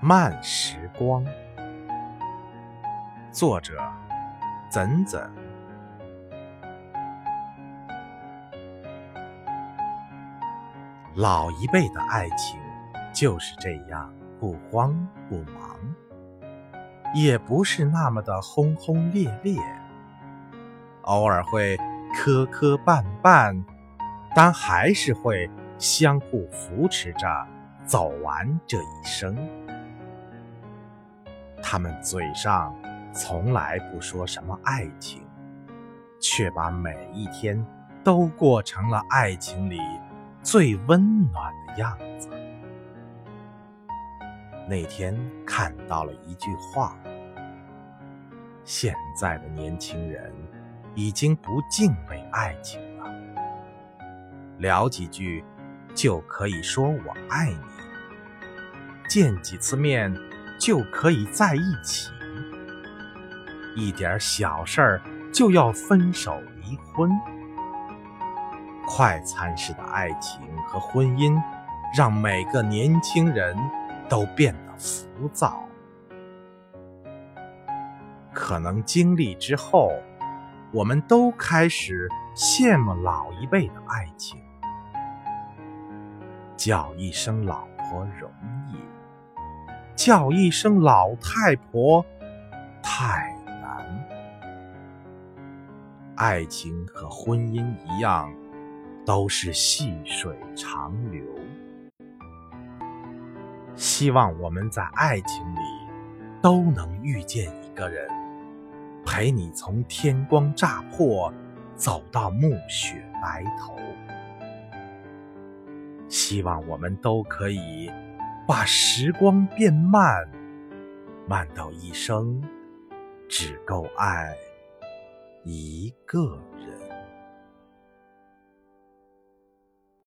慢时光，作者：怎怎。老一辈的爱情就是这样，不慌不忙，也不是那么的轰轰烈烈，偶尔会磕磕绊绊，但还是会相互扶持着走完这一生。他们嘴上从来不说什么爱情，却把每一天都过成了爱情里最温暖的样子。那天看到了一句话：现在的年轻人已经不敬畏爱情了，聊几句就可以说我爱你，见几次面。就可以在一起，一点小事儿就要分手离婚。快餐式的爱情和婚姻，让每个年轻人都变得浮躁。可能经历之后，我们都开始羡慕老一辈的爱情，叫一声老婆容易。叫一声老太婆太难。爱情和婚姻一样，都是细水长流。希望我们在爱情里都能遇见一个人，陪你从天光乍破走到暮雪白头。希望我们都可以。把时光变慢，慢到一生只够爱一个。